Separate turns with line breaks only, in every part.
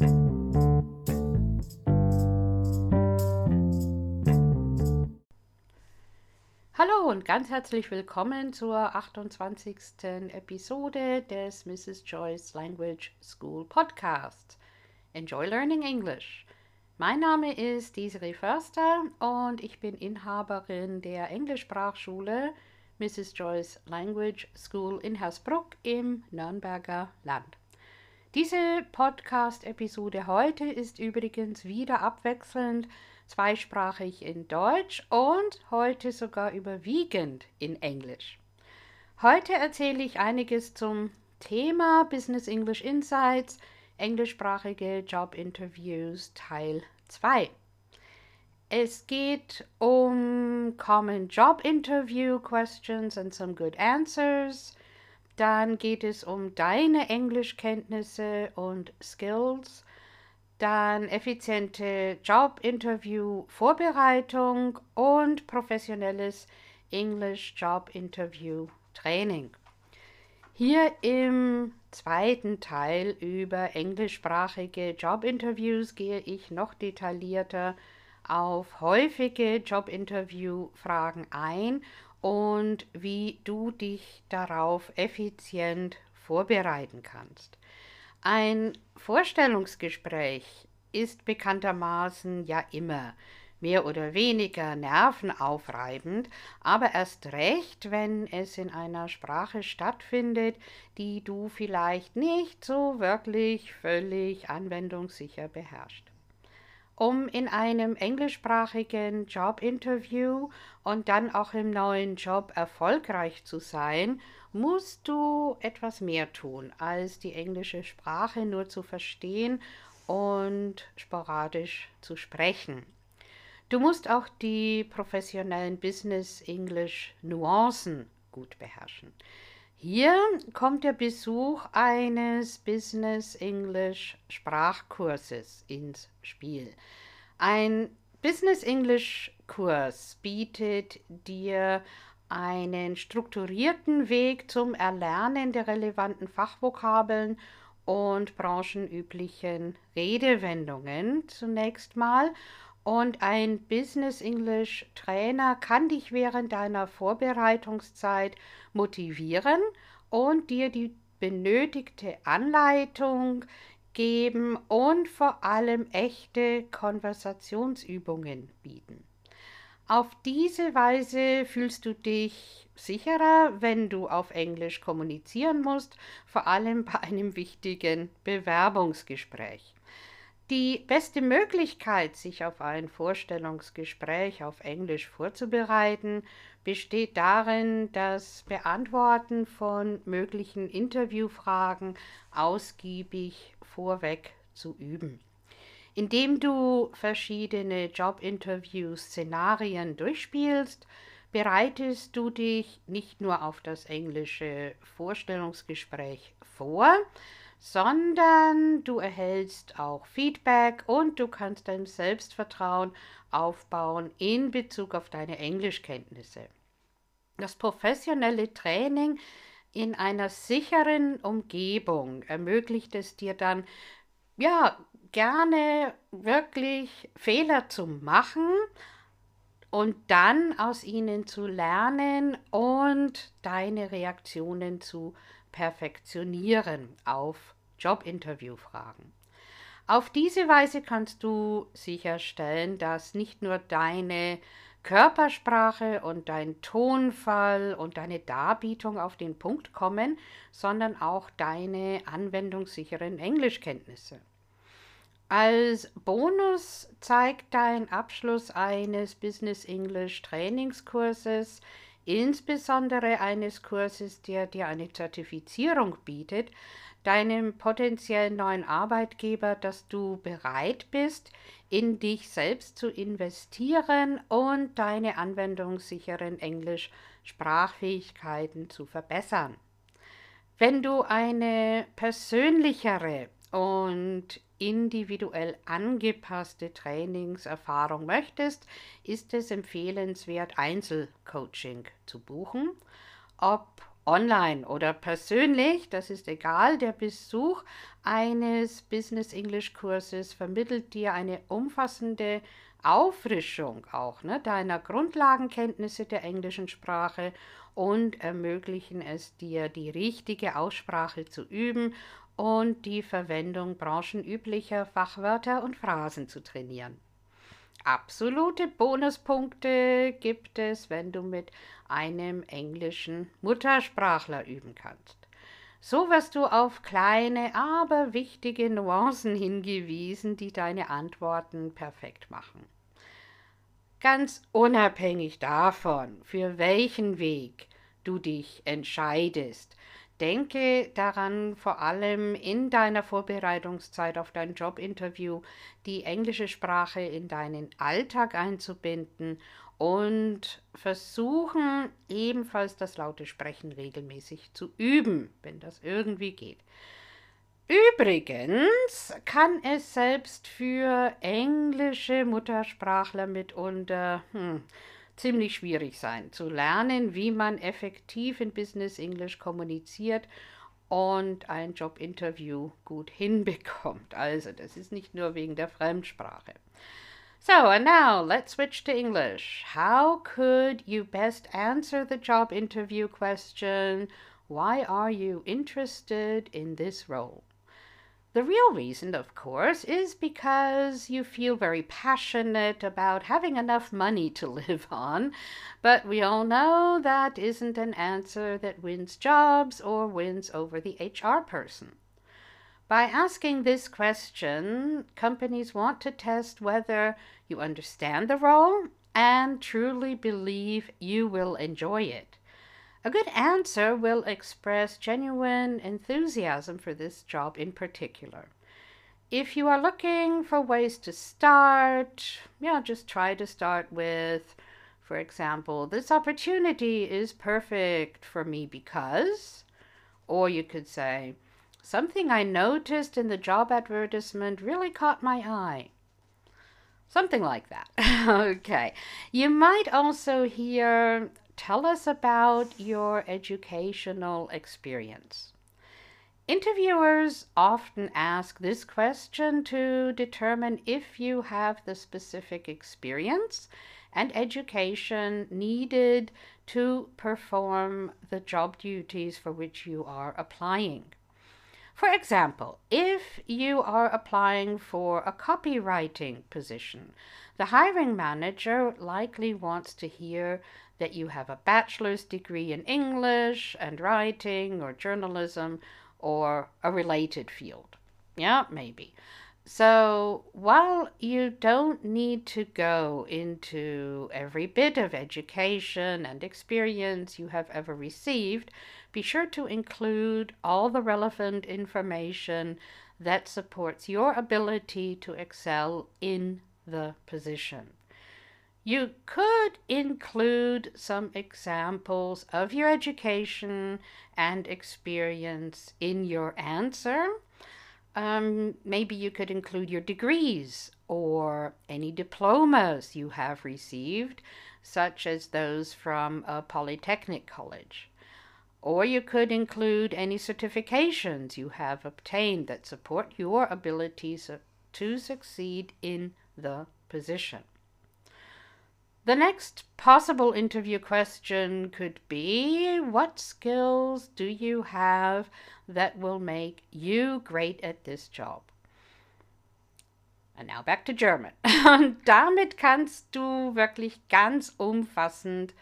Hallo und ganz herzlich willkommen zur 28. Episode des Mrs. Joyce Language School Podcast. Enjoy Learning English. Mein Name ist Desiree Förster und ich bin Inhaberin der Englischsprachschule Mrs. Joyce Language School in Hersbruck im Nürnberger Land. Diese Podcast-Episode heute ist übrigens wieder abwechselnd zweisprachig in Deutsch und heute sogar überwiegend in Englisch. Heute erzähle ich einiges zum Thema Business English Insights, englischsprachige Jobinterviews Teil 2. Es geht um Common Job Interview Questions and some good answers. Dann geht es um deine Englischkenntnisse und Skills. Dann effiziente Jobinterview-Vorbereitung und professionelles English Job Interview Training. Hier im zweiten Teil über englischsprachige Jobinterviews gehe ich noch detaillierter auf häufige Jobinterview-Fragen ein und wie du dich darauf effizient vorbereiten kannst. Ein Vorstellungsgespräch ist bekanntermaßen ja immer mehr oder weniger nervenaufreibend, aber erst recht, wenn es in einer Sprache stattfindet, die du vielleicht nicht so wirklich völlig anwendungssicher beherrschst um in einem englischsprachigen Jobinterview und dann auch im neuen Job erfolgreich zu sein, musst du etwas mehr tun, als die englische Sprache nur zu verstehen und sporadisch zu sprechen. Du musst auch die professionellen Business English Nuancen gut beherrschen. Hier kommt der Besuch eines Business English Sprachkurses ins Spiel. Ein Business English Kurs bietet dir einen strukturierten Weg zum Erlernen der relevanten Fachvokabeln und branchenüblichen Redewendungen zunächst mal und ein Business English Trainer kann dich während deiner Vorbereitungszeit motivieren und dir die benötigte Anleitung geben und vor allem echte Konversationsübungen bieten. Auf diese Weise fühlst du dich sicherer, wenn du auf Englisch kommunizieren musst, vor allem bei einem wichtigen Bewerbungsgespräch. Die beste Möglichkeit, sich auf ein Vorstellungsgespräch auf Englisch vorzubereiten, besteht darin, das Beantworten von möglichen Interviewfragen ausgiebig vorweg zu üben. Indem du verschiedene Jobinterview-Szenarien durchspielst, bereitest du dich nicht nur auf das englische Vorstellungsgespräch vor, sondern du erhältst auch Feedback und du kannst dein Selbstvertrauen aufbauen in Bezug auf deine Englischkenntnisse. Das professionelle Training in einer sicheren Umgebung ermöglicht es dir dann, ja, gerne wirklich Fehler zu machen und dann aus ihnen zu lernen und deine Reaktionen zu perfektionieren auf Jobinterviewfragen. Auf diese Weise kannst du sicherstellen, dass nicht nur deine Körpersprache und dein Tonfall und deine Darbietung auf den Punkt kommen, sondern auch deine anwendungssicheren Englischkenntnisse. Als Bonus zeigt dein Abschluss eines Business English Trainingskurses insbesondere eines Kurses, der dir eine Zertifizierung bietet, deinem potenziellen neuen Arbeitgeber, dass du bereit bist, in dich selbst zu investieren und deine anwendungssicheren Englisch-Sprachfähigkeiten zu verbessern. Wenn du eine persönlichere und individuell angepasste Trainingserfahrung möchtest, ist es empfehlenswert, Einzelcoaching zu buchen. Ob online oder persönlich, das ist egal, der Besuch eines Business English Kurses vermittelt dir eine umfassende Auffrischung auch ne, deiner Grundlagenkenntnisse der englischen Sprache und ermöglichen es dir, die richtige Aussprache zu üben und die Verwendung branchenüblicher Fachwörter und Phrasen zu trainieren. Absolute Bonuspunkte gibt es, wenn du mit einem englischen Muttersprachler üben kannst. So wirst du auf kleine, aber wichtige Nuancen hingewiesen, die deine Antworten perfekt machen. Ganz unabhängig davon, für welchen Weg du dich entscheidest, denke daran, vor allem in deiner Vorbereitungszeit auf dein Jobinterview die englische Sprache in deinen Alltag einzubinden und versuchen ebenfalls das laute Sprechen regelmäßig zu üben, wenn das irgendwie geht. Übrigens kann es selbst für englische Muttersprachler mitunter hm, ziemlich schwierig sein, zu lernen, wie man effektiv in Business English kommuniziert und ein Jobinterview gut hinbekommt. Also, das ist nicht nur wegen der Fremdsprache. So, and now let's switch to English. How could you best answer the job interview question? Why are you interested in this role? The real reason, of course, is because you feel very passionate about having enough money to live on. But we all know that isn't an answer that wins jobs or wins over the HR person. By asking this question, companies want to test whether you understand the role and truly believe you will enjoy it. A good answer will express genuine enthusiasm for this job in particular. If you are looking for ways to start, yeah, just try to start with, for example, this opportunity is perfect for me because, or you could say, Something I noticed in the job advertisement really caught my eye. Something like that. okay. You might also hear tell us about your educational experience. Interviewers often ask this question to determine if you have the specific experience and education needed to perform the job duties for which you are applying. For example, if you are applying for a copywriting position, the hiring manager likely wants to hear that you have a bachelor's degree in English and writing or journalism or a related field. Yeah, maybe. So while you don't need to go into every bit of education and experience you have ever received, be sure to include all the relevant information that supports your ability to excel in the position. You could include some examples of your education and experience in your answer. Um, maybe you could include your degrees or any diplomas you have received, such as those from a polytechnic college. Or you could include any certifications you have obtained that support your abilities to succeed in the position. The next possible interview question could be What skills do you have that will make you great at this job? And now back to German. Und damit kannst du wirklich ganz umfassend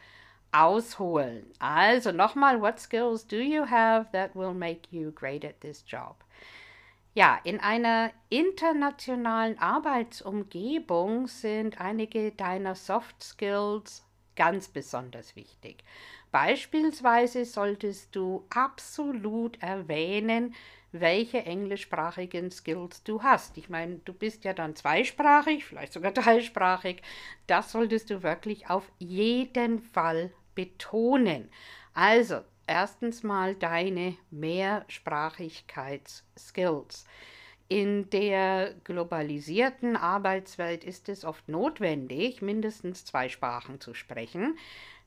ausholen. Also nochmal, what skills do you have that will make you great at this job? Ja, in einer internationalen Arbeitsumgebung sind einige deiner Soft Skills ganz besonders wichtig. Beispielsweise solltest du absolut erwähnen, welche englischsprachigen Skills du hast. Ich meine, du bist ja dann zweisprachig, vielleicht sogar dreisprachig. Das solltest du wirklich auf jeden Fall betonen. Also, erstens mal deine Mehrsprachigkeitsskills. In der globalisierten Arbeitswelt ist es oft notwendig, mindestens zwei Sprachen zu sprechen.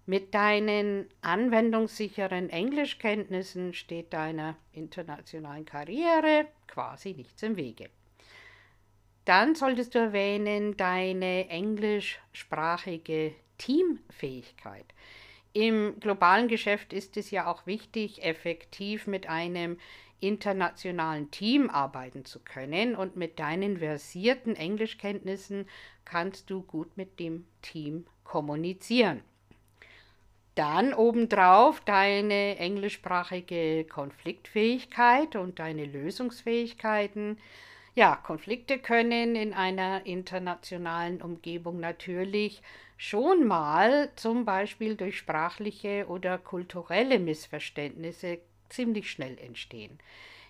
Mit deinen anwendungssicheren Englischkenntnissen steht deiner internationalen Karriere quasi nichts im Wege. Dann solltest du erwähnen deine englischsprachige Teamfähigkeit. Im globalen Geschäft ist es ja auch wichtig, effektiv mit einem internationalen Team arbeiten zu können und mit deinen versierten Englischkenntnissen kannst du gut mit dem Team kommunizieren. Dann obendrauf deine englischsprachige Konfliktfähigkeit und deine Lösungsfähigkeiten. Ja, Konflikte können in einer internationalen Umgebung natürlich schon mal zum Beispiel durch sprachliche oder kulturelle Missverständnisse ziemlich schnell entstehen.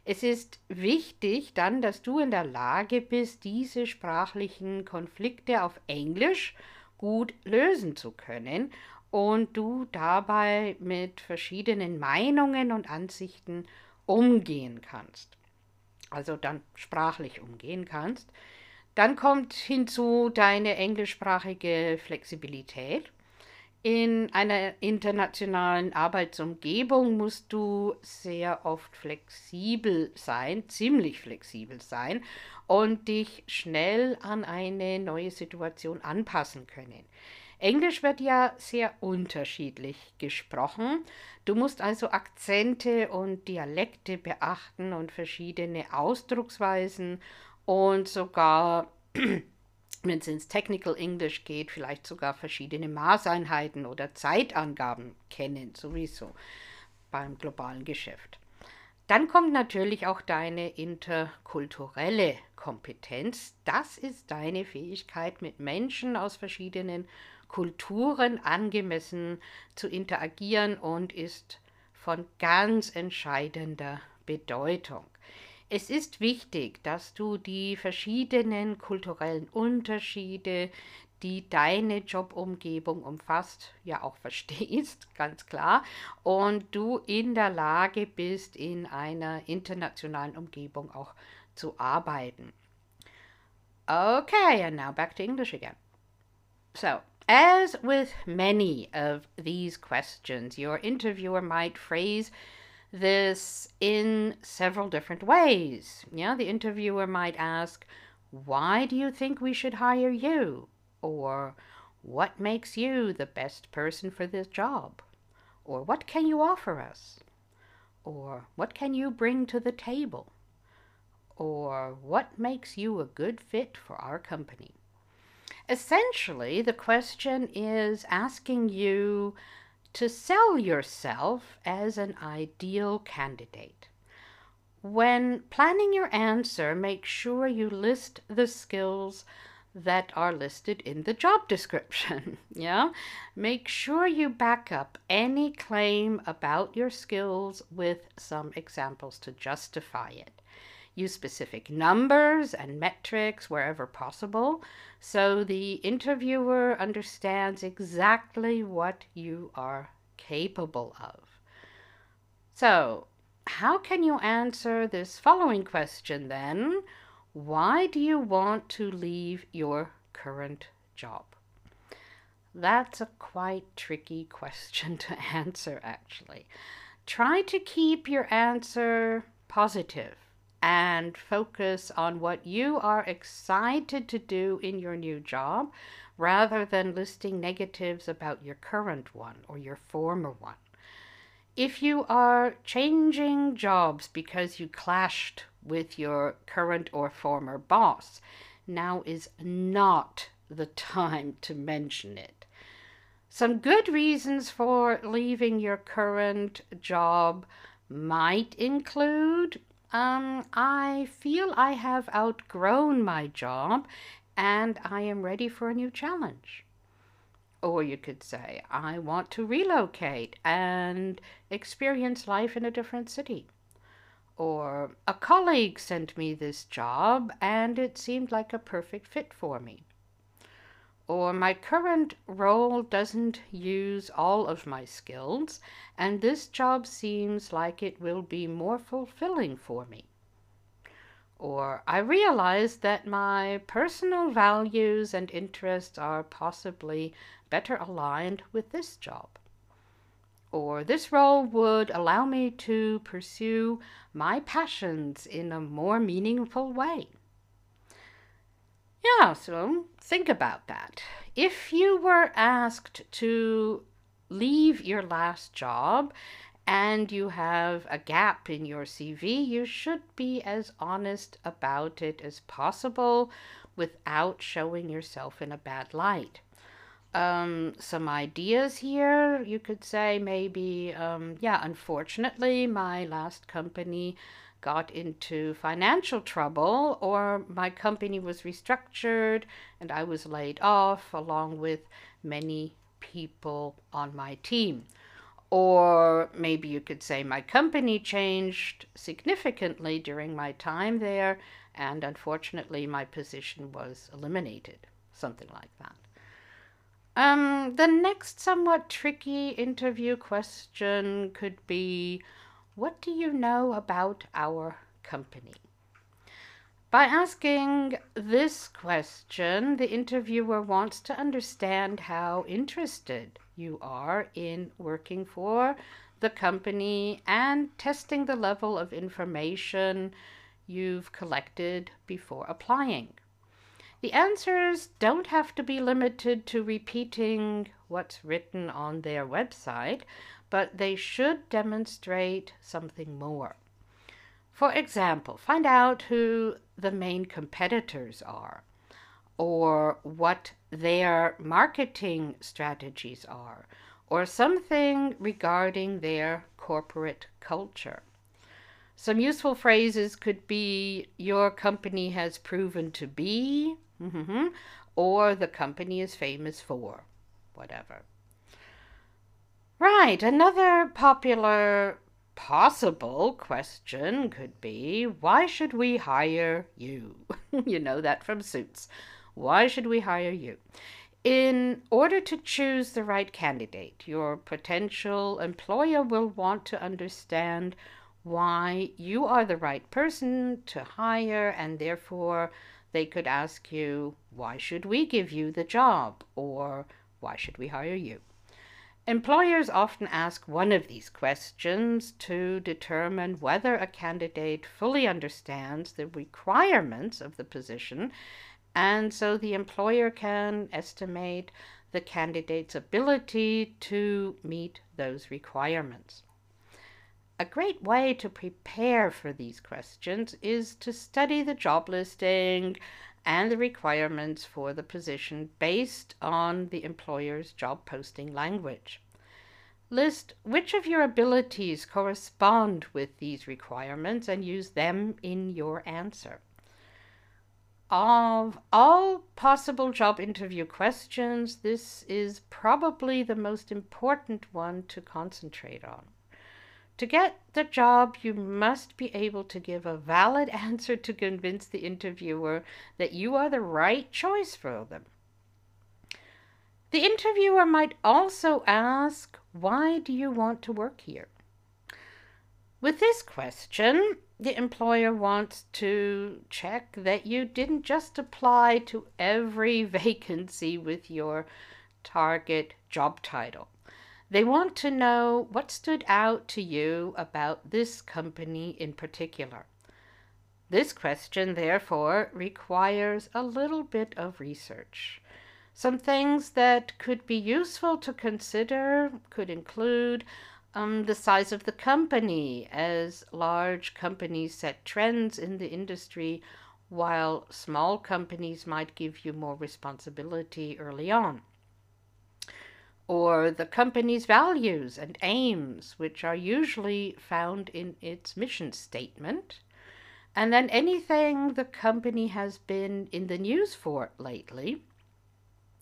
Es ist wichtig dann, dass du in der Lage bist, diese sprachlichen Konflikte auf Englisch gut lösen zu können und du dabei mit verschiedenen Meinungen und Ansichten umgehen kannst. Also dann sprachlich umgehen kannst. Dann kommt hinzu deine englischsprachige Flexibilität. In einer internationalen Arbeitsumgebung musst du sehr oft flexibel sein, ziemlich flexibel sein und dich schnell an eine neue Situation anpassen können. Englisch wird ja sehr unterschiedlich gesprochen. Du musst also Akzente und Dialekte beachten und verschiedene Ausdrucksweisen und sogar, wenn es ins Technical English geht, vielleicht sogar verschiedene Maßeinheiten oder Zeitangaben kennen, sowieso beim globalen Geschäft. Dann kommt natürlich auch deine interkulturelle Kompetenz. Das ist deine Fähigkeit, mit Menschen aus verschiedenen Kulturen angemessen zu interagieren und ist von ganz entscheidender Bedeutung. Es ist wichtig, dass du die verschiedenen kulturellen Unterschiede, die deine Jobumgebung umfasst, ja auch verstehst, ganz klar, und du in der Lage bist, in einer internationalen Umgebung auch zu arbeiten. Okay, and now back to English again. So, as with many of these questions, your interviewer might phrase this in several different ways. Yeah, the interviewer might ask, Why do you think we should hire you? Or, What makes you the best person for this job? Or, What can you offer us? Or, What can you bring to the table? Or, What makes you a good fit for our company? Essentially, the question is asking you to sell yourself as an ideal candidate. When planning your answer, make sure you list the skills that are listed in the job description. yeah? Make sure you back up any claim about your skills with some examples to justify it. Use specific numbers and metrics wherever possible so the interviewer understands exactly what you are capable of. So, how can you answer this following question then? Why do you want to leave your current job? That's a quite tricky question to answer, actually. Try to keep your answer positive and focus on what you are excited to do in your new job rather than listing negatives about your current one or your former one. If you are changing jobs because you clashed with your current or former boss, now is not the time to mention it. Some good reasons for leaving your current job might include um, I feel I have outgrown my job and I am ready for a new challenge. Or you could say, I want to relocate and experience life in a different city. Or a colleague sent me this job and it seemed like a perfect fit for me or my current role doesn't use all of my skills, and this job seems like it will be more fulfilling for me. Or I realize that my personal values and interests are possibly better aligned with this job. or this role would allow me to pursue my passions in a more meaningful way. Yeah, so think about that. If you were asked to leave your last job and you have a gap in your CV, you should be as honest about it as possible without showing yourself in a bad light um, some ideas here. You could say maybe, um, yeah, unfortunately, my last company got into financial trouble, or my company was restructured and I was laid off along with many people on my team. Or maybe you could say my company changed significantly during my time there, and unfortunately, my position was eliminated. Something like that. Um, the next somewhat tricky interview question could be What do you know about our company? By asking this question, the interviewer wants to understand how interested you are in working for the company and testing the level of information you've collected before applying. The answers don't have to be limited to repeating what's written on their website, but they should demonstrate something more. For example, find out who the main competitors are or what their marketing strategies are or something regarding their corporate culture. Some useful phrases could be Your company has proven to be, Mm-hmm. Or the company is famous for whatever. Right, another popular possible question could be why should we hire you? you know that from Suits. Why should we hire you? In order to choose the right candidate, your potential employer will want to understand why you are the right person to hire and therefore they could ask you, Why should we give you the job? or Why should we hire you? Employers often ask one of these questions to determine whether a candidate fully understands the requirements of the position, and so the employer can estimate the candidate's ability to meet those requirements. A great way to prepare for these questions is to study the job listing and the requirements for the position based on the employer's job posting language. List which of your abilities correspond with these requirements and use them in your answer. Of all possible job interview questions, this is probably the most important one to concentrate on. To get the job, you must be able to give a valid answer to convince the interviewer that you are the right choice for them. The interviewer might also ask, Why do you want to work here? With this question, the employer wants to check that you didn't just apply to every vacancy with your target job title. They want to know what stood out to you about this company in particular. This question, therefore, requires a little bit of research. Some things that could be useful to consider could include um, the size of the company, as large companies set trends in the industry, while small companies might give you more responsibility early on or the company's values and aims, which are usually found in its mission statement, and then anything the company has been in the news for lately,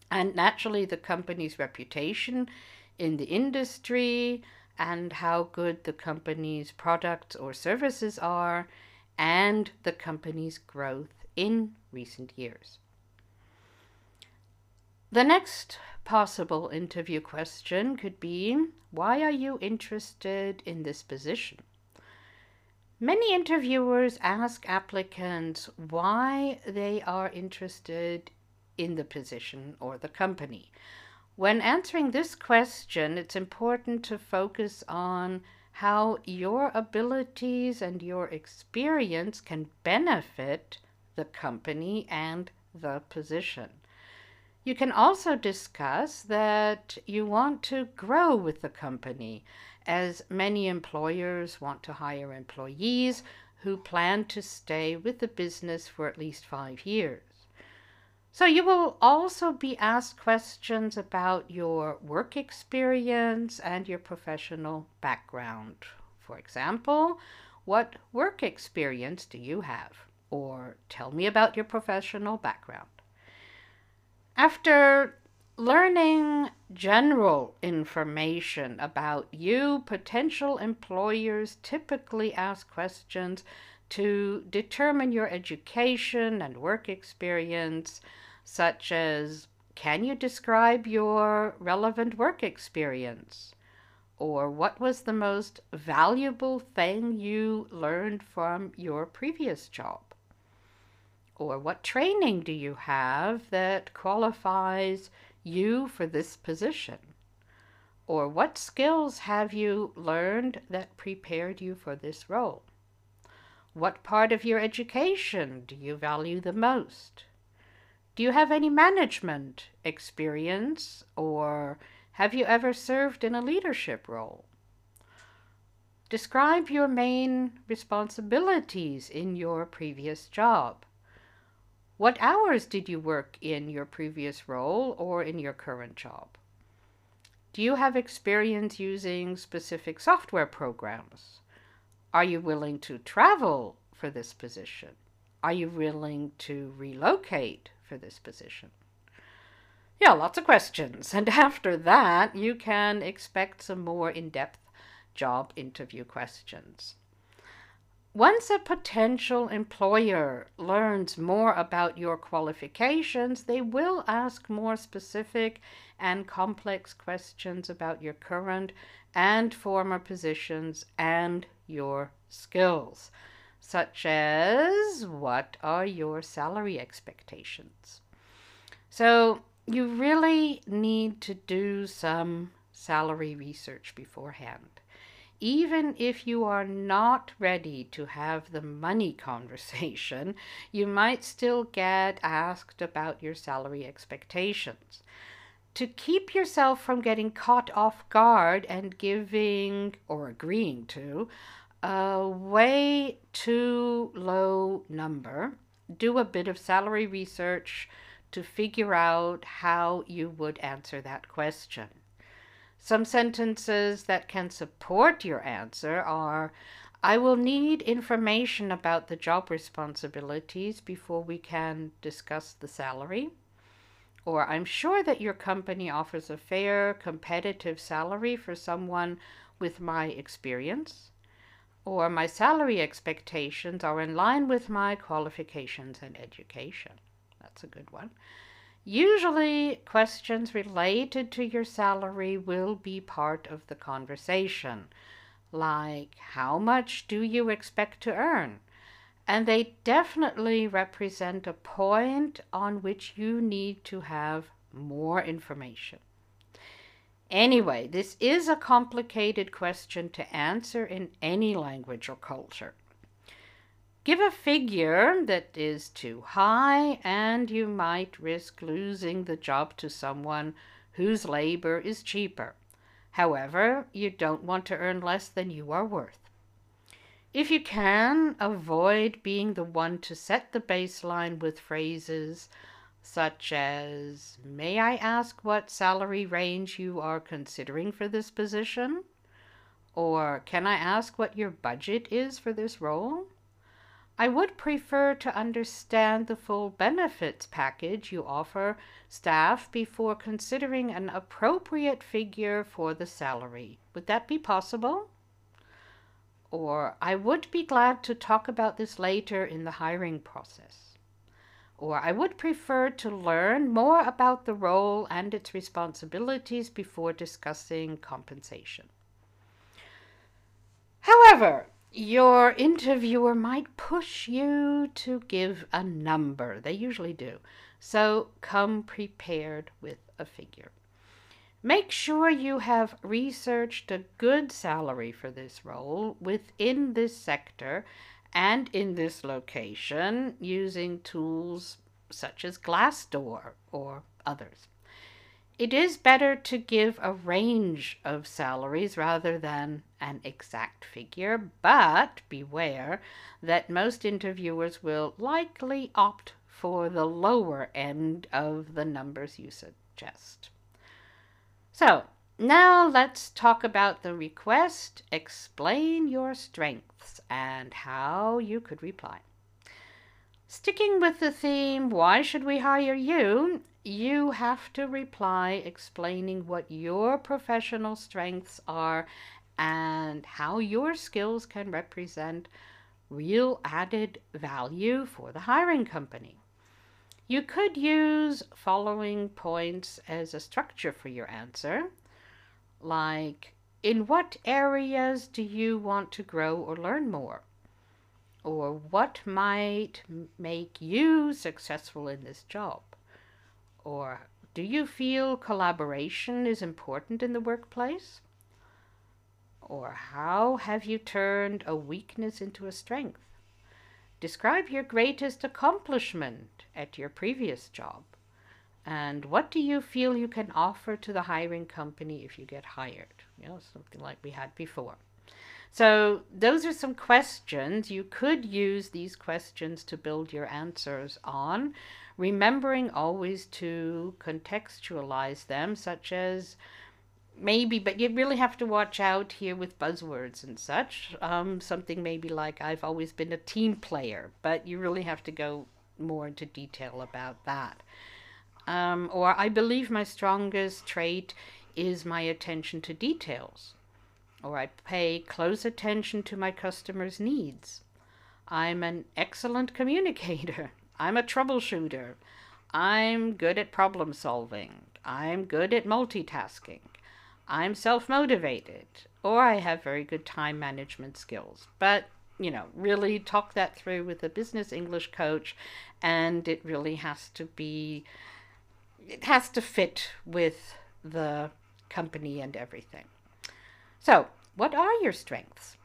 and naturally the company's reputation in the industry and how good the company's products or services are, and the company's growth in recent years. The next possible interview question could be Why are you interested in this position? Many interviewers ask applicants why they are interested in the position or the company. When answering this question, it's important to focus on how your abilities and your experience can benefit the company and the position. You can also discuss that you want to grow with the company, as many employers want to hire employees who plan to stay with the business for at least five years. So you will also be asked questions about your work experience and your professional background. For example, what work experience do you have? Or tell me about your professional background. After learning general information about you, potential employers typically ask questions to determine your education and work experience, such as Can you describe your relevant work experience? Or what was the most valuable thing you learned from your previous job? Or what training do you have that qualifies you for this position? Or what skills have you learned that prepared you for this role? What part of your education do you value the most? Do you have any management experience or have you ever served in a leadership role? Describe your main responsibilities in your previous job. What hours did you work in your previous role or in your current job? Do you have experience using specific software programs? Are you willing to travel for this position? Are you willing to relocate for this position? Yeah, lots of questions. And after that, you can expect some more in depth job interview questions. Once a potential employer learns more about your qualifications, they will ask more specific and complex questions about your current and former positions and your skills, such as what are your salary expectations? So, you really need to do some salary research beforehand. Even if you are not ready to have the money conversation, you might still get asked about your salary expectations to keep yourself from getting caught off guard and giving or agreeing to a way too low number, do a bit of salary research to figure out how you would answer that question. Some sentences that can support your answer are I will need information about the job responsibilities before we can discuss the salary. Or I'm sure that your company offers a fair, competitive salary for someone with my experience. Or my salary expectations are in line with my qualifications and education. That's a good one. Usually, questions related to your salary will be part of the conversation, like how much do you expect to earn? and they definitely represent a point on which you need to have more information. Anyway, this is a complicated question to answer in any language or culture. Give a figure that is too high, and you might risk losing the job to someone whose labor is cheaper. However, you don't want to earn less than you are worth. If you can, avoid being the one to set the baseline with phrases such as, May I ask what salary range you are considering for this position? Or, Can I ask what your budget is for this role? I would prefer to understand the full benefits package you offer staff before considering an appropriate figure for the salary. Would that be possible? Or, I would be glad to talk about this later in the hiring process. Or, I would prefer to learn more about the role and its responsibilities before discussing compensation. However, your interviewer might push you to give a number. They usually do. So come prepared with a figure. Make sure you have researched a good salary for this role within this sector and in this location using tools such as Glassdoor or others. It is better to give a range of salaries rather than an exact figure, but beware that most interviewers will likely opt for the lower end of the numbers you suggest. So, now let's talk about the request. Explain your strengths and how you could reply. Sticking with the theme, why should we hire you? You have to reply explaining what your professional strengths are and how your skills can represent real added value for the hiring company. You could use following points as a structure for your answer, like in what areas do you want to grow or learn more? Or what might make you successful in this job? Or do you feel collaboration is important in the workplace? Or how have you turned a weakness into a strength? Describe your greatest accomplishment at your previous job. And what do you feel you can offer to the hiring company if you get hired? You know, something like we had before. So, those are some questions. You could use these questions to build your answers on, remembering always to contextualize them, such as maybe, but you really have to watch out here with buzzwords and such. Um, something maybe like I've always been a team player, but you really have to go more into detail about that. Um, or I believe my strongest trait is my attention to details. Or I pay close attention to my customers' needs. I'm an excellent communicator. I'm a troubleshooter. I'm good at problem solving. I'm good at multitasking. I'm self motivated, or I have very good time management skills. But, you know, really talk that through with a business English coach, and it really has to be, it has to fit with the company and everything. So, what are your strengths?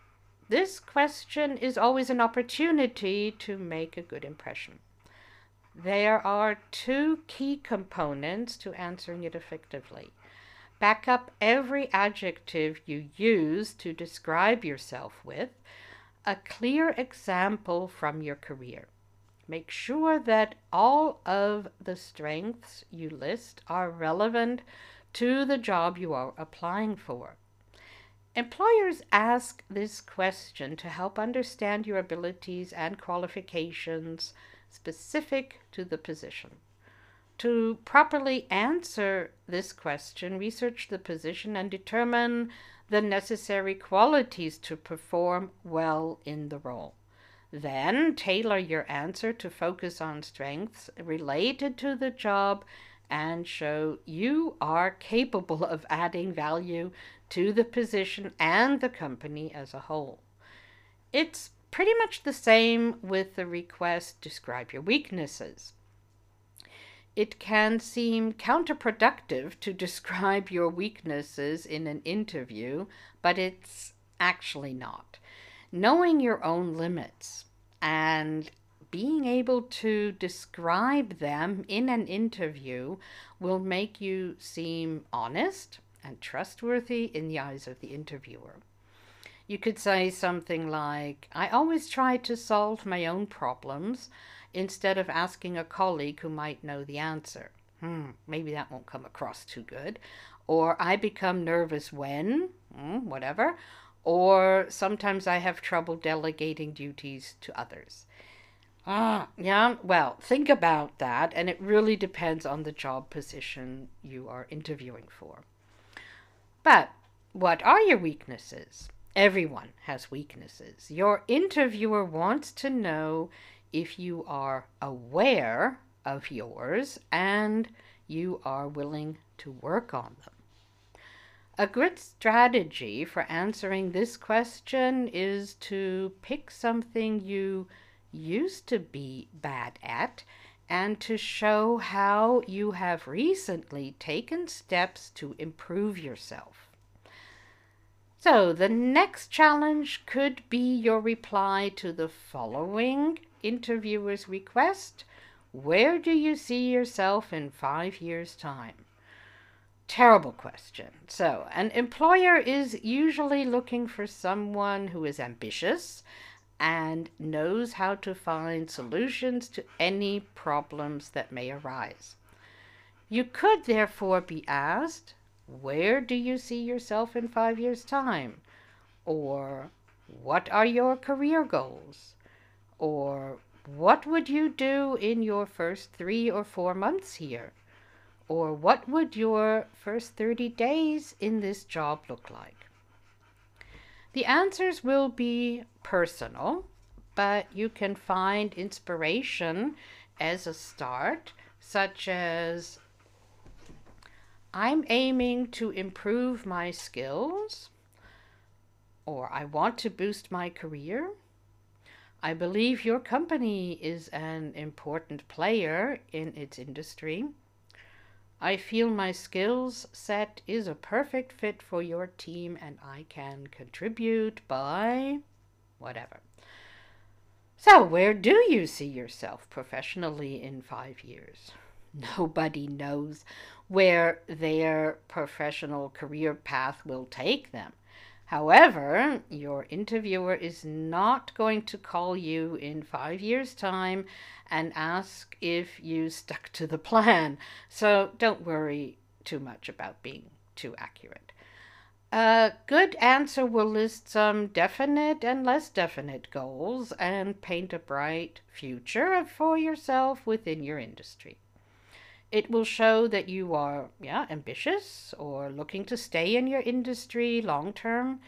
This question is always an opportunity to make a good impression. There are two key components to answering it effectively. Back up every adjective you use to describe yourself with a clear example from your career. Make sure that all of the strengths you list are relevant to the job you are applying for. Employers ask this question to help understand your abilities and qualifications specific to the position. To properly answer this question, research the position and determine the necessary qualities to perform well in the role. Then tailor your answer to focus on strengths related to the job and show you are capable of adding value to the position and the company as a whole. It's pretty much the same with the request describe your weaknesses it can seem counterproductive to describe your weaknesses in an interview, but it's actually not. Knowing your own limits and being able to describe them in an interview will make you seem honest and trustworthy in the eyes of the interviewer. You could say something like, I always try to solve my own problems instead of asking a colleague who might know the answer. Hmm, maybe that won't come across too good. Or I become nervous when, hmm, whatever. Or sometimes I have trouble delegating duties to others. Ah, yeah, well, think about that, and it really depends on the job position you are interviewing for. But what are your weaknesses? Everyone has weaknesses. Your interviewer wants to know if you are aware of yours and you are willing to work on them. A good strategy for answering this question is to pick something you used to be bad at and to show how you have recently taken steps to improve yourself. So, the next challenge could be your reply to the following interviewer's request Where do you see yourself in five years' time? Terrible question. So, an employer is usually looking for someone who is ambitious and knows how to find solutions to any problems that may arise. You could therefore be asked, Where do you see yourself in five years' time? Or, What are your career goals? Or, What would you do in your first three or four months here? Or what would your first 30 days in this job look like? The answers will be personal, but you can find inspiration as a start, such as I'm aiming to improve my skills, or I want to boost my career. I believe your company is an important player in its industry. I feel my skills set is a perfect fit for your team and I can contribute by whatever. So, where do you see yourself professionally in five years? Nobody knows where their professional career path will take them. However, your interviewer is not going to call you in five years' time and ask if you stuck to the plan. So don't worry too much about being too accurate. A good answer will list some definite and less definite goals and paint a bright future for yourself within your industry. It will show that you are, yeah, ambitious or looking to stay in your industry long term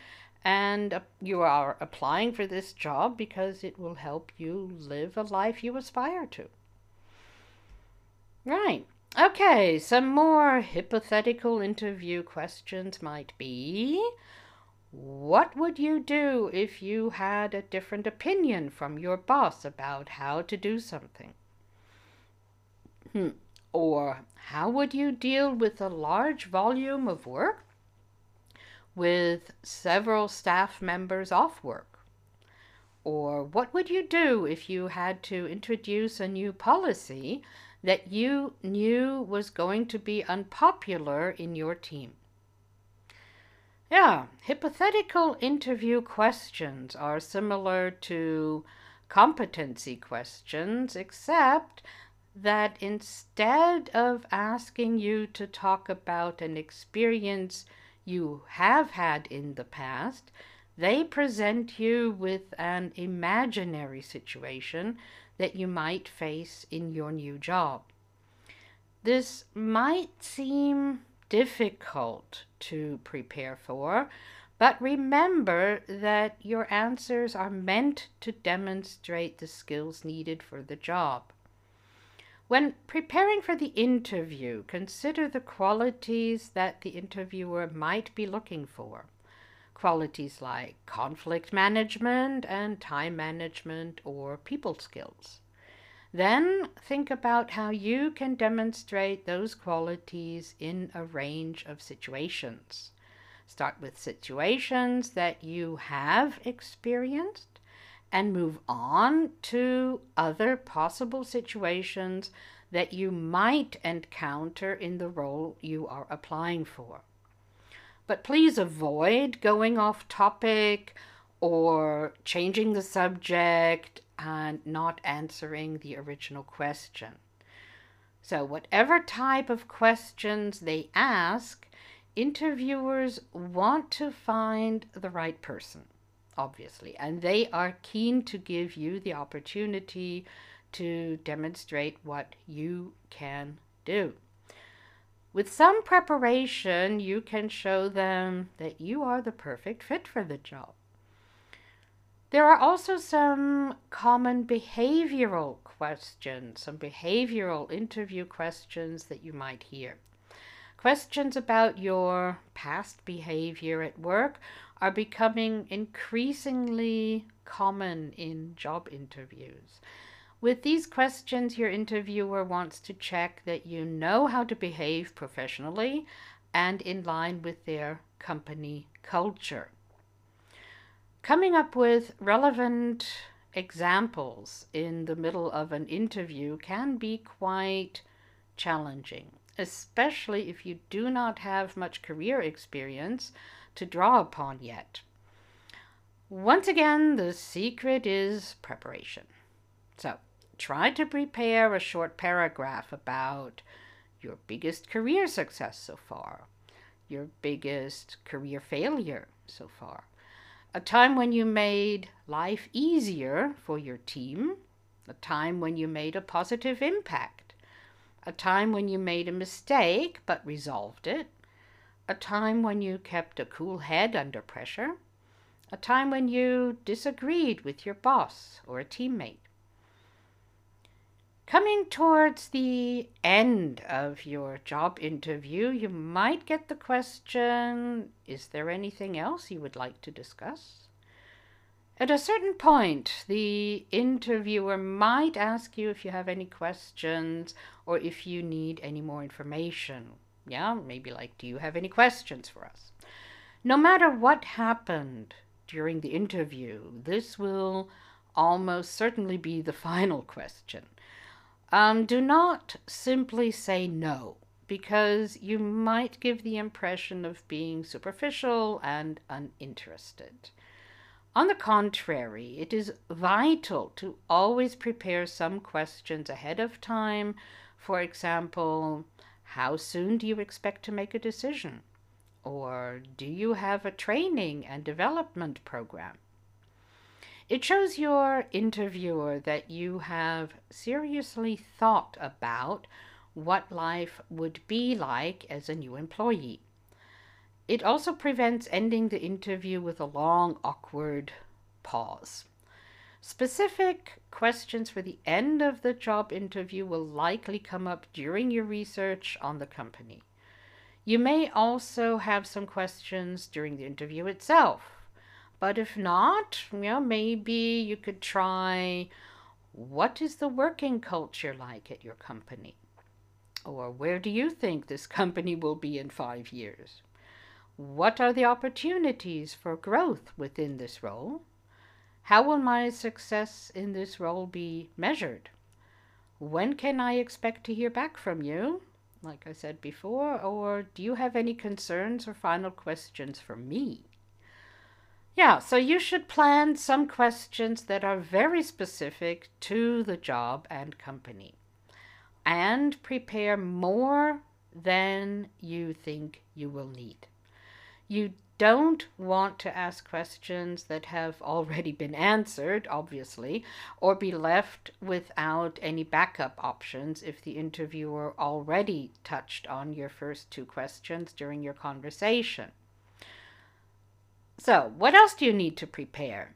and uh, you are applying for this job because it will help you live a life you aspire to. Right. Okay, some more hypothetical interview questions might be What would you do if you had a different opinion from your boss about how to do something? Hmm. Or how would you deal with a large volume of work with several staff members off work? Or what would you do if you had to introduce a new policy that you knew was going to be unpopular in your team? Yeah, hypothetical interview questions are similar to competency questions, except that instead of asking you to talk about an experience you have had in the past, they present you with an imaginary situation that you might face in your new job. This might seem difficult to prepare for, but remember that your answers are meant to demonstrate the skills needed for the job. When preparing for the interview, consider the qualities that the interviewer might be looking for. Qualities like conflict management and time management or people skills. Then think about how you can demonstrate those qualities in a range of situations. Start with situations that you have experienced and move on to other possible situations that you might encounter in the role you are applying for. But please avoid going off topic or changing the subject and not answering the original question. So, whatever type of questions they ask, interviewers want to find the right person obviously. And they are keen to give you the opportunity to demonstrate what you can do. With some preparation, you can show them that you are the perfect fit for the job. There are also some common behavioral questions, some behavioral interview questions that you might hear. Questions about your past behavior at work are becoming increasingly common in job interviews. With these questions, your interviewer wants to check that you know how to behave professionally and in line with their company culture. Coming up with relevant examples in the middle of an interview can be quite challenging, especially if you do not have much career experience to draw upon yet. Once again, the secret is preparation. So, try to prepare a short paragraph about your biggest career success so far, your biggest career failure so far, a time when you made life easier for your team, a time when you made a positive impact, a time when you made a mistake but resolved it, a time when you kept a cool head under pressure, a time when you disagreed with your boss or a teammate. Coming towards the end of your job interview, you might get the question Is there anything else you would like to discuss? At a certain point, the interviewer might ask you if you have any questions or if you need any more information. Yeah, maybe like, Do you have any questions for us? No matter what happened during the interview, this will almost certainly be the final question. Um, do not simply say no, because you might give the impression of being superficial and uninterested. On the contrary, it is vital to always prepare some questions ahead of time. For example, how soon do you expect to make a decision? Or do you have a training and development program? It shows your interviewer that you have seriously thought about what life would be like as a new employee. It also prevents ending the interview with a long, awkward pause. Specific questions for the end of the job interview will likely come up during your research on the company. You may also have some questions during the interview itself. But if not, yeah, maybe you could try what is the working culture like at your company? Or where do you think this company will be in five years? What are the opportunities for growth within this role? How will my success in this role be measured? When can I expect to hear back from you? Like I said before, or do you have any concerns or final questions for me? Yeah, so you should plan some questions that are very specific to the job and company and prepare more than you think you will need. You don't want to ask questions that have already been answered, obviously, or be left without any backup options if the interviewer already touched on your first two questions during your conversation. So, what else do you need to prepare?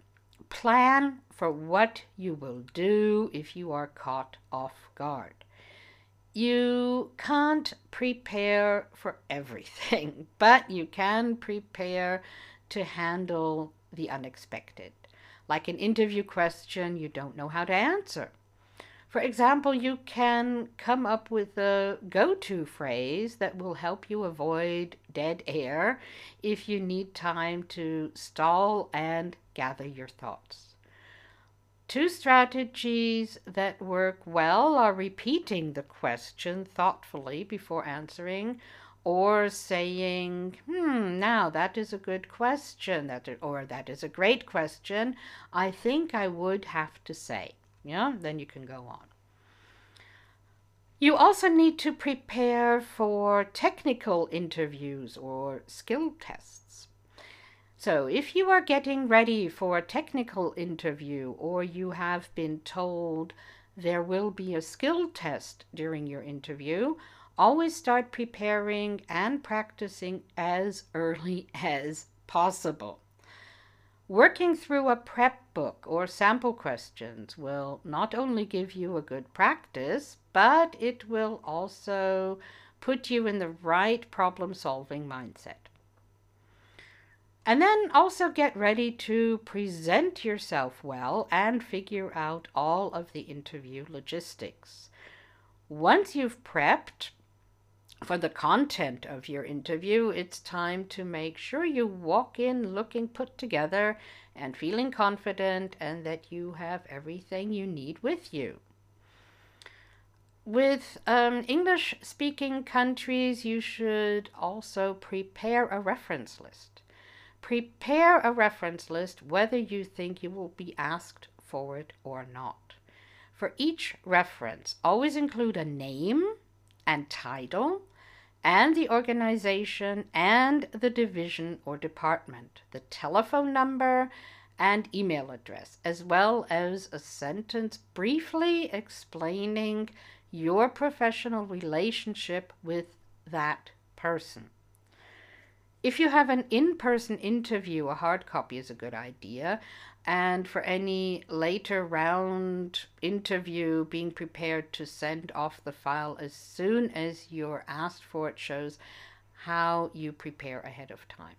Plan for what you will do if you are caught off guard. You can't prepare for everything, but you can prepare to handle the unexpected. Like an interview question you don't know how to answer. For example, you can come up with a go to phrase that will help you avoid dead air if you need time to stall and gather your thoughts. Two strategies that work well are repeating the question thoughtfully before answering or saying, hmm, now that is a good question, that or that is a great question. I think I would have to say. Yeah, then you can go on. You also need to prepare for technical interviews or skill tests. So, if you are getting ready for a technical interview or you have been told there will be a skill test during your interview, always start preparing and practicing as early as possible. Working through a prep book or sample questions will not only give you a good practice, but it will also put you in the right problem solving mindset. And then also get ready to present yourself well and figure out all of the interview logistics. Once you've prepped for the content of your interview, it's time to make sure you walk in looking put together and feeling confident and that you have everything you need with you. With um, English speaking countries, you should also prepare a reference list. Prepare a reference list whether you think you will be asked for it or not. For each reference, always include a name and title and the organization and the division or department, the telephone number and email address, as well as a sentence briefly explaining your professional relationship with that person. If you have an in person interview, a hard copy is a good idea. And for any later round interview, being prepared to send off the file as soon as you're asked for it shows how you prepare ahead of time.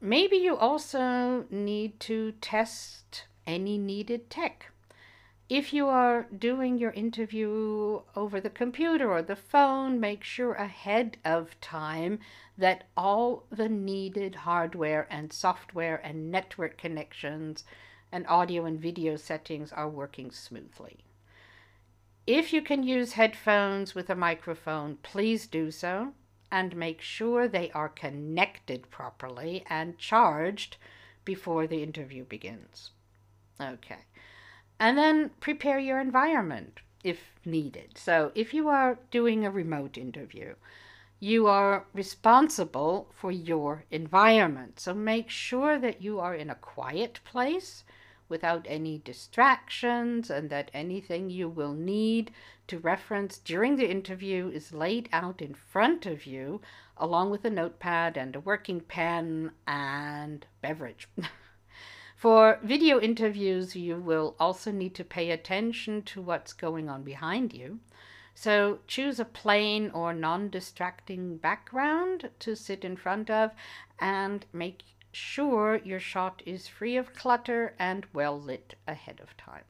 Maybe you also need to test any needed tech if you are doing your interview over the computer or the phone, make sure ahead of time that all the needed hardware and software and network connections and audio and video settings are working smoothly. If you can use headphones with a microphone, please do so and make sure they are connected properly and charged before the interview begins. Okay. And then prepare your environment if needed. So, if you are doing a remote interview, you are responsible for your environment. So, make sure that you are in a quiet place without any distractions and that anything you will need to reference during the interview is laid out in front of you, along with a notepad and a working pen and beverage. For video interviews, you will also need to pay attention to what's going on behind you. So choose a plain or non distracting background to sit in front of and make sure your shot is free of clutter and well lit ahead of time.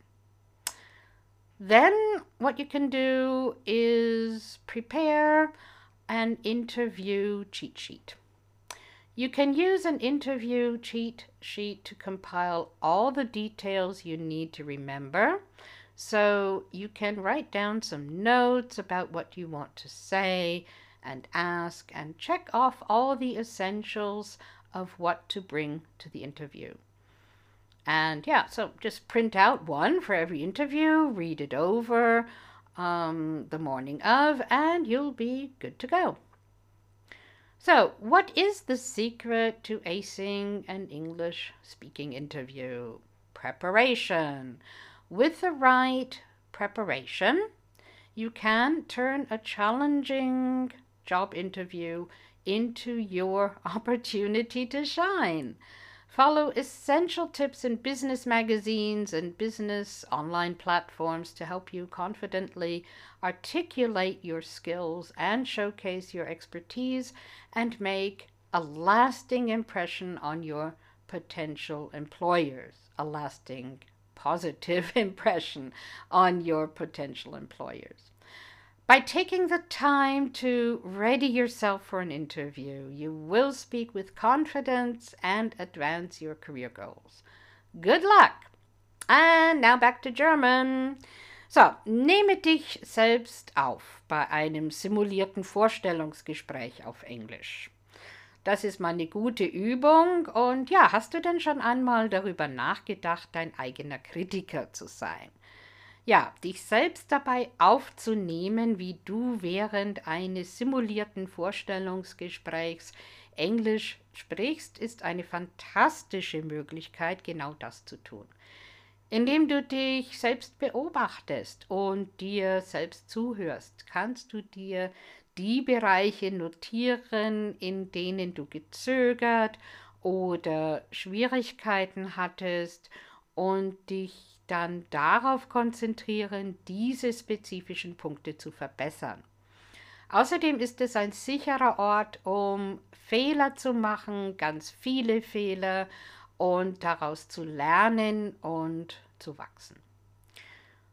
Then, what you can do is prepare an interview cheat sheet. You can use an interview cheat sheet to compile all the details you need to remember. So you can write down some notes about what you want to say and ask and check off all the essentials of what to bring to the interview. And yeah, so just print out one for every interview, read it over um, the morning of, and you'll be good to go. So, what is the secret to acing an English speaking interview? Preparation. With the right preparation, you can turn a challenging job interview into your opportunity to shine. Follow essential tips in business magazines and business online platforms to help you confidently articulate your skills and showcase your expertise and make a lasting impression on your potential employers, a lasting positive impression on your potential employers. By taking the time to ready yourself for an interview, you will speak with confidence and advance your career goals. Good luck! And now back to German. So, nehme dich selbst auf bei einem simulierten Vorstellungsgespräch auf Englisch. Das ist mal eine gute Übung. Und ja, hast du denn schon einmal darüber nachgedacht, dein eigener Kritiker zu sein? Ja, dich selbst dabei aufzunehmen, wie du während eines simulierten Vorstellungsgesprächs Englisch sprichst, ist eine fantastische Möglichkeit, genau das zu tun. Indem du dich selbst beobachtest und dir selbst zuhörst, kannst du dir die Bereiche notieren, in denen du gezögert oder Schwierigkeiten hattest und dich dann darauf konzentrieren, diese spezifischen Punkte zu verbessern. Außerdem ist es ein sicherer Ort, um Fehler zu machen, ganz viele Fehler und daraus zu lernen und zu wachsen.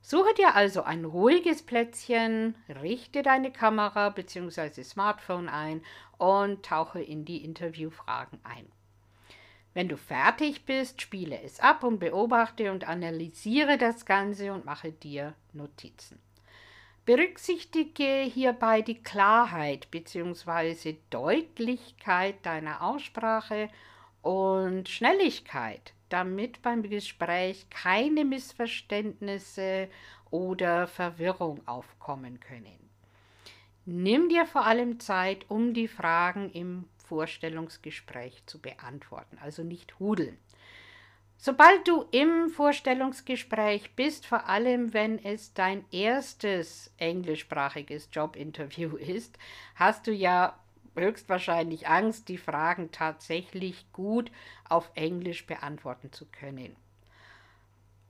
Suche dir also ein ruhiges Plätzchen, richte deine Kamera bzw. Smartphone ein und tauche in die Interviewfragen ein. Wenn du fertig bist, spiele es ab und beobachte und analysiere das Ganze und mache dir Notizen. Berücksichtige hierbei die Klarheit bzw. Deutlichkeit deiner Aussprache und Schnelligkeit, damit beim Gespräch keine Missverständnisse oder Verwirrung aufkommen können. Nimm dir vor allem Zeit, um die Fragen im Vorstellungsgespräch zu beantworten, also nicht hudeln. Sobald du im Vorstellungsgespräch bist, vor allem wenn es dein erstes englischsprachiges Jobinterview ist, hast du ja höchstwahrscheinlich Angst, die Fragen tatsächlich gut auf Englisch beantworten zu können.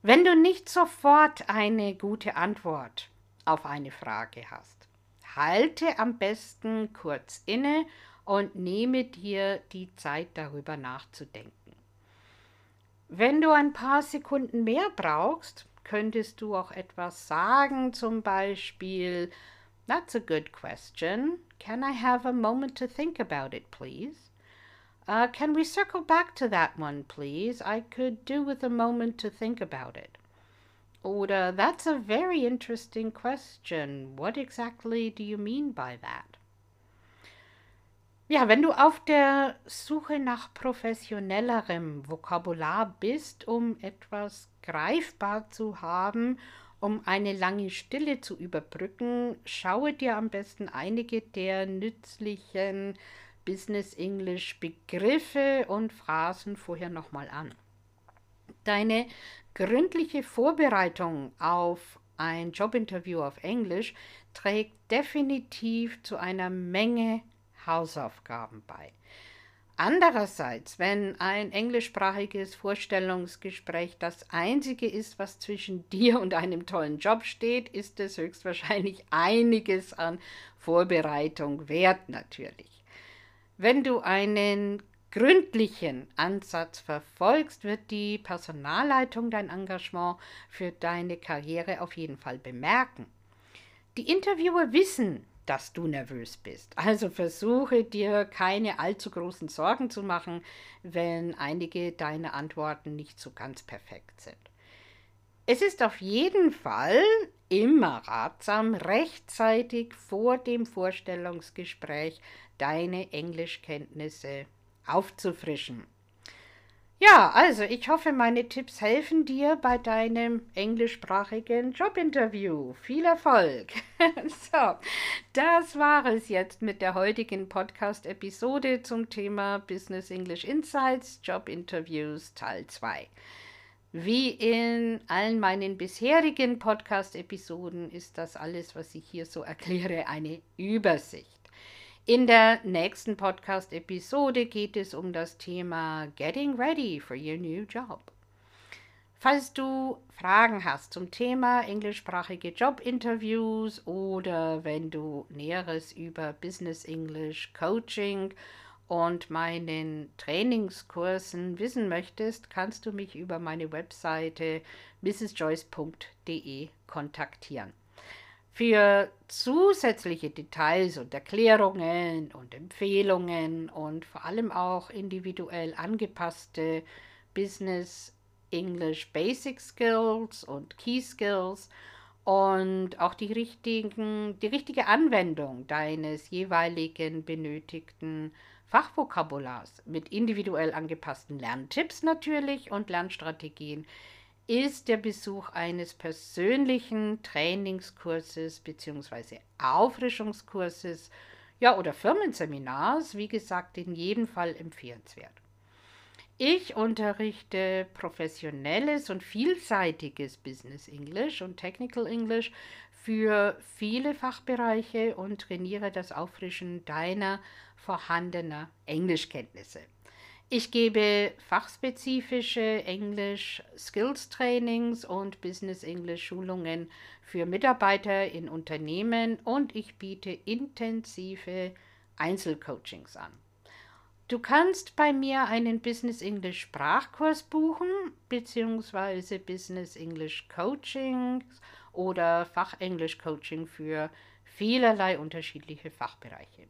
Wenn du nicht sofort eine gute Antwort auf eine Frage hast, halte am besten kurz inne und nehme dir die Zeit darüber nachzudenken. Wenn du ein paar Sekunden mehr brauchst, könntest du auch etwas sagen, zum Beispiel, That's a good question. Can I have a moment to think about it, please? Uh, can we circle back to that one, please? I could do with a moment to think about it. Oder, that's a very interesting question. What exactly do you mean by that? Ja, wenn du auf der Suche nach professionellerem Vokabular bist, um etwas greifbar zu haben, um eine lange Stille zu überbrücken, schaue dir am besten einige der nützlichen Business English Begriffe und Phrasen vorher nochmal an. Deine gründliche Vorbereitung auf ein Jobinterview auf Englisch trägt definitiv zu einer Menge Hausaufgaben bei. Andererseits, wenn ein englischsprachiges Vorstellungsgespräch das einzige ist, was zwischen dir und einem tollen Job steht, ist es höchstwahrscheinlich einiges an Vorbereitung wert natürlich. Wenn du einen gründlichen Ansatz verfolgst, wird die Personalleitung dein Engagement für deine Karriere auf jeden Fall bemerken. Die Interviewer wissen, dass du nervös bist. Also versuche dir keine allzu großen Sorgen zu machen, wenn einige deiner Antworten nicht so ganz perfekt sind. Es ist auf jeden Fall immer ratsam, rechtzeitig vor dem Vorstellungsgespräch deine Englischkenntnisse aufzufrischen. Ja, also ich hoffe, meine Tipps helfen dir bei deinem englischsprachigen Jobinterview. Viel Erfolg! so, das war es jetzt mit der heutigen Podcast-Episode zum Thema Business English Insights Jobinterviews Teil 2. Wie in allen meinen bisherigen Podcast-Episoden ist das alles, was ich hier so erkläre, eine Übersicht. In der nächsten Podcast-Episode geht es um das Thema Getting Ready for Your New Job. Falls du Fragen hast zum Thema englischsprachige Jobinterviews oder wenn du Näheres über Business English Coaching und meinen Trainingskursen wissen möchtest, kannst du mich über meine Webseite mrsjoyce.de kontaktieren. Für zusätzliche Details und Erklärungen und Empfehlungen und vor allem auch individuell angepasste Business English Basic Skills und Key Skills und auch die, richtigen, die richtige Anwendung deines jeweiligen benötigten Fachvokabulars mit individuell angepassten Lerntipps natürlich und Lernstrategien ist der Besuch eines persönlichen Trainingskurses bzw. Auffrischungskurses ja, oder Firmenseminars, wie gesagt, in jedem Fall empfehlenswert. Ich unterrichte professionelles und vielseitiges Business English und Technical English für viele Fachbereiche und trainiere das Auffrischen deiner vorhandener Englischkenntnisse. Ich gebe fachspezifische Englisch Skills Trainings und Business English Schulungen für Mitarbeiter in Unternehmen und ich biete intensive Einzelcoachings an. Du kannst bei mir einen Business English Sprachkurs buchen, beziehungsweise Business English Coaching oder Fachenglisch Coaching für vielerlei unterschiedliche Fachbereiche.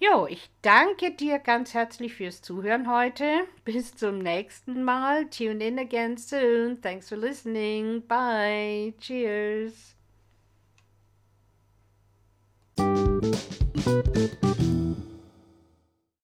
Jo, ich danke dir ganz herzlich fürs Zuhören heute. Bis zum nächsten Mal. Tune in again soon. Thanks for listening. Bye. Cheers.